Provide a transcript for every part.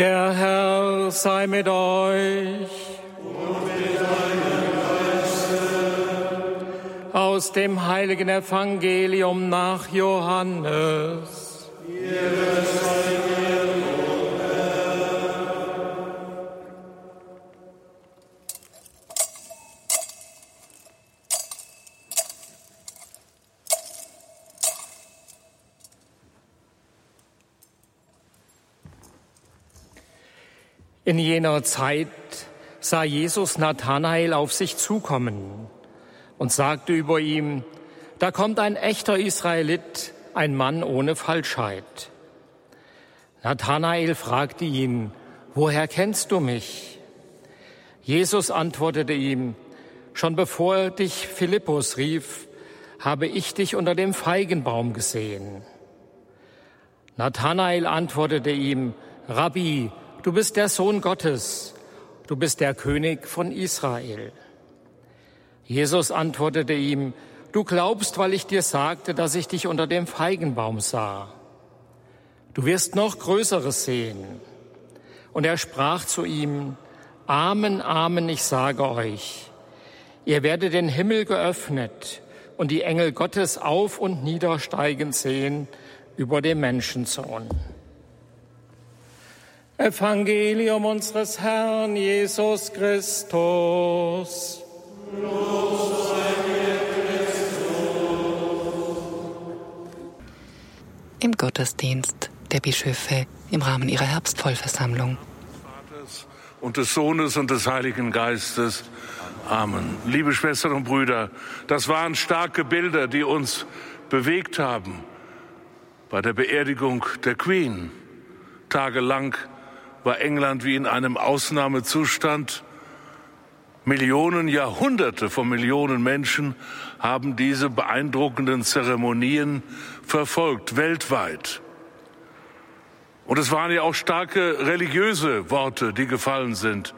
Der Herr sei mit euch. Und mit deinem Geiste. Aus dem heiligen Evangelium nach Johannes. In jener Zeit sah Jesus Nathanael auf sich zukommen und sagte über ihm, da kommt ein echter Israelit, ein Mann ohne Falschheit. Nathanael fragte ihn, woher kennst du mich? Jesus antwortete ihm, schon bevor dich Philippus rief, habe ich dich unter dem Feigenbaum gesehen. Nathanael antwortete ihm, Rabbi, du bist der Sohn Gottes, du bist der König von Israel. Jesus antwortete ihm, du glaubst, weil ich dir sagte, dass ich dich unter dem Feigenbaum sah. Du wirst noch Größeres sehen. Und er sprach zu ihm, Amen, Amen, ich sage euch, ihr werdet den Himmel geöffnet und die Engel Gottes auf und niedersteigen sehen über dem Menschensohn. Evangelium unseres Herrn Jesus Christus. Im Gottesdienst der Bischöfe im Rahmen ihrer Herbstvollversammlung. Und des Sohnes und des Heiligen Geistes. Amen. Liebe Schwestern und Brüder, das waren starke Bilder, die uns bewegt haben bei der Beerdigung der Queen. Tagelang war England wie in einem Ausnahmezustand. Millionen, Jahrhunderte von Millionen Menschen haben diese beeindruckenden Zeremonien verfolgt, weltweit. Und es waren ja auch starke religiöse Worte, die gefallen sind,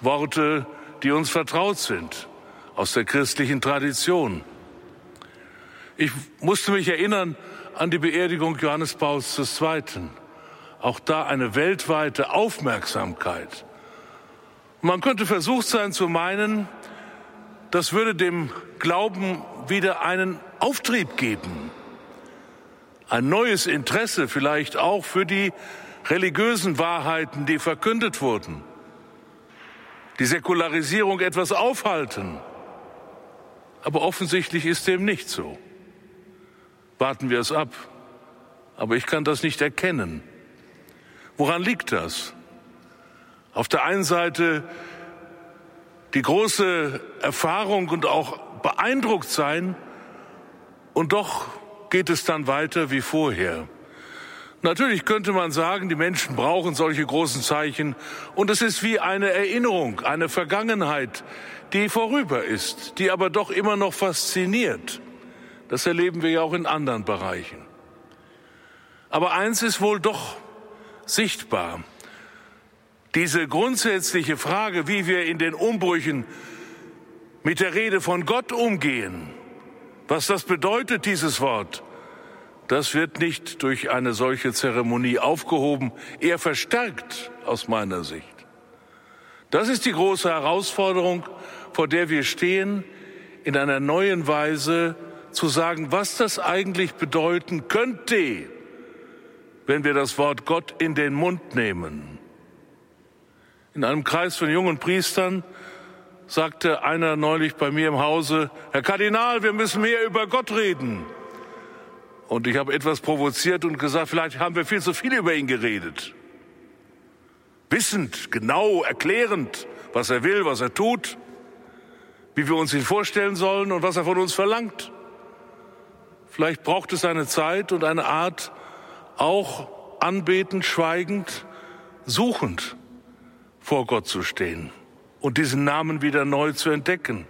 Worte, die uns vertraut sind aus der christlichen Tradition. Ich musste mich erinnern an die Beerdigung Johannes Pauls II auch da eine weltweite Aufmerksamkeit. Man könnte versucht sein zu meinen, das würde dem Glauben wieder einen Auftrieb geben, ein neues Interesse vielleicht auch für die religiösen Wahrheiten, die verkündet wurden, die Säkularisierung etwas aufhalten. Aber offensichtlich ist dem nicht so. Warten wir es ab. Aber ich kann das nicht erkennen. Woran liegt das? Auf der einen Seite die große Erfahrung und auch beeindruckt sein und doch geht es dann weiter wie vorher. Natürlich könnte man sagen, die Menschen brauchen solche großen Zeichen und es ist wie eine Erinnerung, eine Vergangenheit, die vorüber ist, die aber doch immer noch fasziniert. Das erleben wir ja auch in anderen Bereichen. Aber eins ist wohl doch sichtbar. Diese grundsätzliche Frage, wie wir in den Umbrüchen mit der Rede von Gott umgehen, was das bedeutet, dieses Wort, das wird nicht durch eine solche Zeremonie aufgehoben, eher verstärkt aus meiner Sicht. Das ist die große Herausforderung, vor der wir stehen, in einer neuen Weise zu sagen, was das eigentlich bedeuten könnte, wenn wir das Wort Gott in den Mund nehmen. In einem Kreis von jungen Priestern sagte einer neulich bei mir im Hause, Herr Kardinal, wir müssen mehr über Gott reden. Und ich habe etwas provoziert und gesagt, vielleicht haben wir viel zu viel über ihn geredet. Wissend, genau, erklärend, was er will, was er tut, wie wir uns ihn vorstellen sollen und was er von uns verlangt. Vielleicht braucht es eine Zeit und eine Art, auch anbetend, schweigend, suchend vor Gott zu stehen und diesen Namen wieder neu zu entdecken.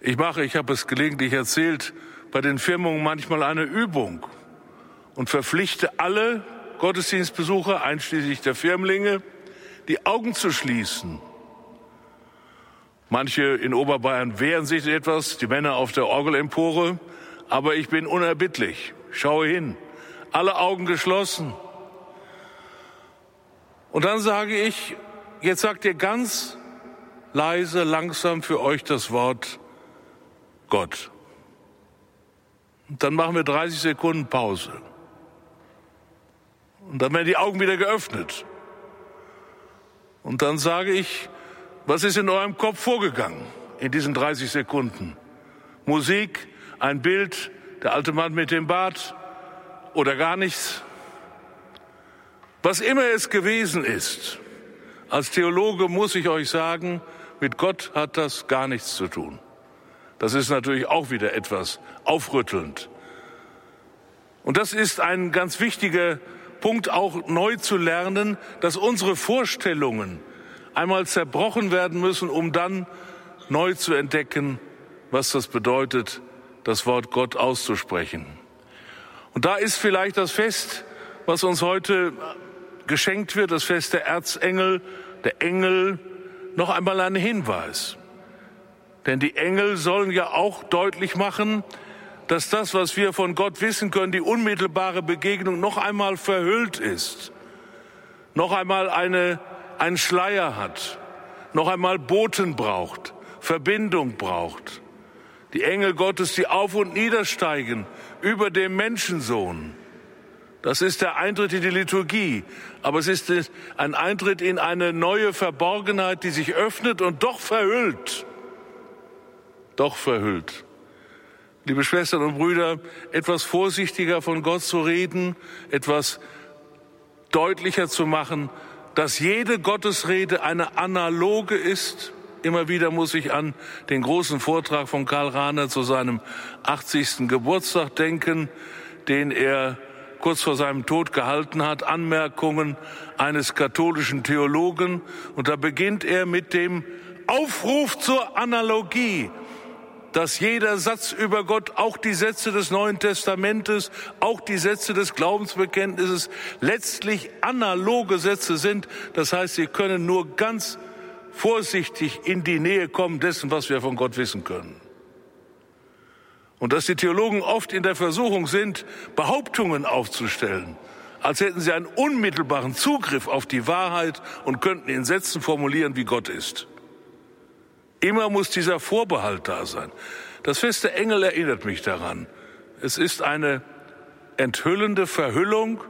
Ich mache, ich habe es gelegentlich erzählt, bei den Firmungen manchmal eine Übung und verpflichte alle Gottesdienstbesucher, einschließlich der Firmlinge, die Augen zu schließen. Manche in Oberbayern wehren sich etwas, die Männer auf der Orgelempore, aber ich bin unerbittlich. Schaue hin alle Augen geschlossen. Und dann sage ich, jetzt sagt ihr ganz leise, langsam für euch das Wort Gott. Und dann machen wir 30 Sekunden Pause. Und dann werden die Augen wieder geöffnet. Und dann sage ich, was ist in eurem Kopf vorgegangen in diesen 30 Sekunden? Musik, ein Bild, der alte Mann mit dem Bart oder gar nichts? Was immer es gewesen ist, als Theologe muss ich euch sagen, mit Gott hat das gar nichts zu tun. Das ist natürlich auch wieder etwas aufrüttelnd. Und das ist ein ganz wichtiger Punkt, auch neu zu lernen, dass unsere Vorstellungen einmal zerbrochen werden müssen, um dann neu zu entdecken, was das bedeutet, das Wort Gott auszusprechen. Und da ist vielleicht das Fest, was uns heute geschenkt wird, das Fest der Erzengel, der Engel, noch einmal ein Hinweis. Denn die Engel sollen ja auch deutlich machen, dass das, was wir von Gott wissen können, die unmittelbare Begegnung noch einmal verhüllt ist, noch einmal eine, einen Schleier hat, noch einmal Boten braucht, Verbindung braucht. Die Engel Gottes, die auf und niedersteigen über dem Menschensohn. Das ist der Eintritt in die Liturgie. Aber es ist ein Eintritt in eine neue Verborgenheit, die sich öffnet und doch verhüllt. Doch verhüllt. Liebe Schwestern und Brüder, etwas vorsichtiger von Gott zu reden, etwas deutlicher zu machen, dass jede Gottesrede eine analoge ist. Immer wieder muss ich an den großen Vortrag von Karl Rahner zu seinem 80. Geburtstag denken, den er kurz vor seinem Tod gehalten hat, Anmerkungen eines katholischen Theologen. Und da beginnt er mit dem Aufruf zur Analogie, dass jeder Satz über Gott, auch die Sätze des Neuen Testamentes, auch die Sätze des Glaubensbekenntnisses letztlich analoge Sätze sind. Das heißt, sie können nur ganz vorsichtig in die Nähe kommen dessen, was wir von Gott wissen können. Und dass die Theologen oft in der Versuchung sind, Behauptungen aufzustellen, als hätten sie einen unmittelbaren Zugriff auf die Wahrheit und könnten in Sätzen formulieren, wie Gott ist. Immer muss dieser Vorbehalt da sein. Das Fest der Engel erinnert mich daran. Es ist eine enthüllende Verhüllung,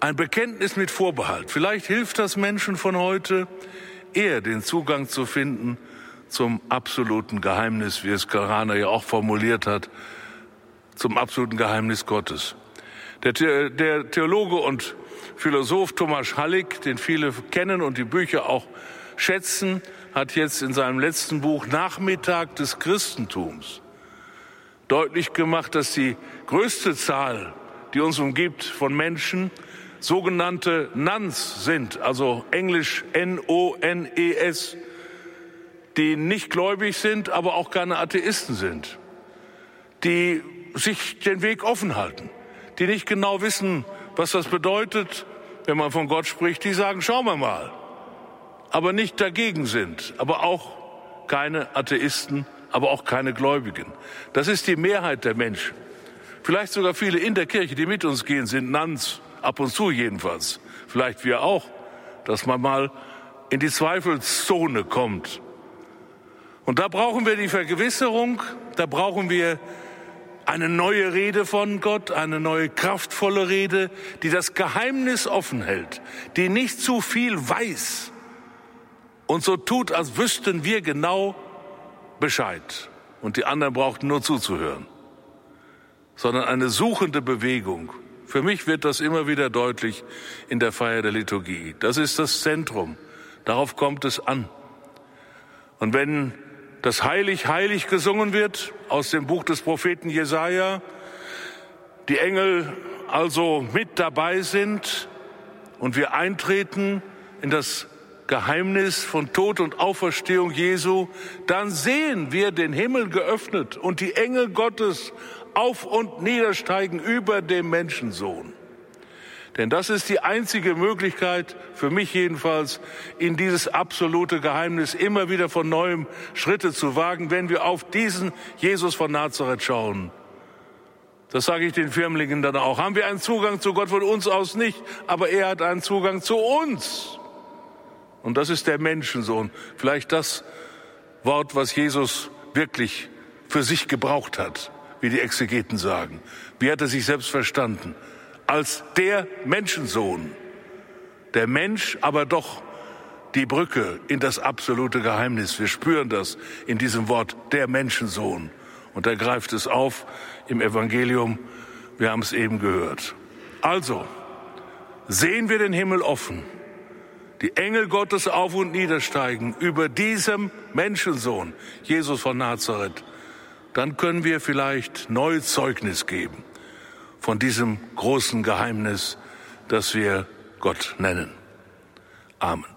ein Bekenntnis mit Vorbehalt. Vielleicht hilft das Menschen von heute, eher den Zugang zu finden zum absoluten Geheimnis, wie es Karana ja auch formuliert hat, zum absoluten Geheimnis Gottes. Der, der Theologe und Philosoph Thomas Hallig, den viele kennen und die Bücher auch schätzen, hat jetzt in seinem letzten Buch Nachmittag des Christentums deutlich gemacht, dass die größte Zahl, die uns umgibt, von Menschen sogenannte Nuns sind, also englisch N-O-N-E-S, die nicht gläubig sind, aber auch keine Atheisten sind, die sich den Weg offen halten, die nicht genau wissen, was das bedeutet, wenn man von Gott spricht, die sagen, schauen wir mal, aber nicht dagegen sind, aber auch keine Atheisten, aber auch keine Gläubigen. Das ist die Mehrheit der Menschen. Vielleicht sogar viele in der Kirche, die mit uns gehen, sind Nuns, ab und zu jedenfalls. Vielleicht wir auch, dass man mal in die Zweifelszone kommt und da brauchen wir die Vergewisserung, da brauchen wir eine neue Rede von Gott, eine neue kraftvolle Rede, die das Geheimnis offen hält, die nicht zu viel weiß und so tut, als wüssten wir genau Bescheid und die anderen brauchten nur zuzuhören, sondern eine suchende Bewegung. Für mich wird das immer wieder deutlich in der Feier der Liturgie. Das ist das Zentrum. Darauf kommt es an. Und wenn das heilig, heilig gesungen wird aus dem Buch des Propheten Jesaja, die Engel also mit dabei sind und wir eintreten in das Geheimnis von Tod und Auferstehung Jesu, dann sehen wir den Himmel geöffnet und die Engel Gottes auf und niedersteigen über dem Menschensohn. Denn das ist die einzige Möglichkeit, für mich jedenfalls, in dieses absolute Geheimnis immer wieder von neuem Schritte zu wagen, wenn wir auf diesen Jesus von Nazareth schauen. Das sage ich den Firmlingen dann auch. Haben wir einen Zugang zu Gott von uns aus nicht, aber er hat einen Zugang zu uns. Und das ist der Menschensohn. Vielleicht das Wort, was Jesus wirklich für sich gebraucht hat, wie die Exegeten sagen. Wie hat er sich selbst verstanden? Als der Menschensohn. Der Mensch, aber doch die Brücke in das absolute Geheimnis. Wir spüren das in diesem Wort, der Menschensohn. Und er greift es auf im Evangelium. Wir haben es eben gehört. Also, sehen wir den Himmel offen, die Engel Gottes auf und niedersteigen über diesem Menschensohn, Jesus von Nazareth, dann können wir vielleicht neu Zeugnis geben von diesem großen Geheimnis, das wir Gott nennen. Amen.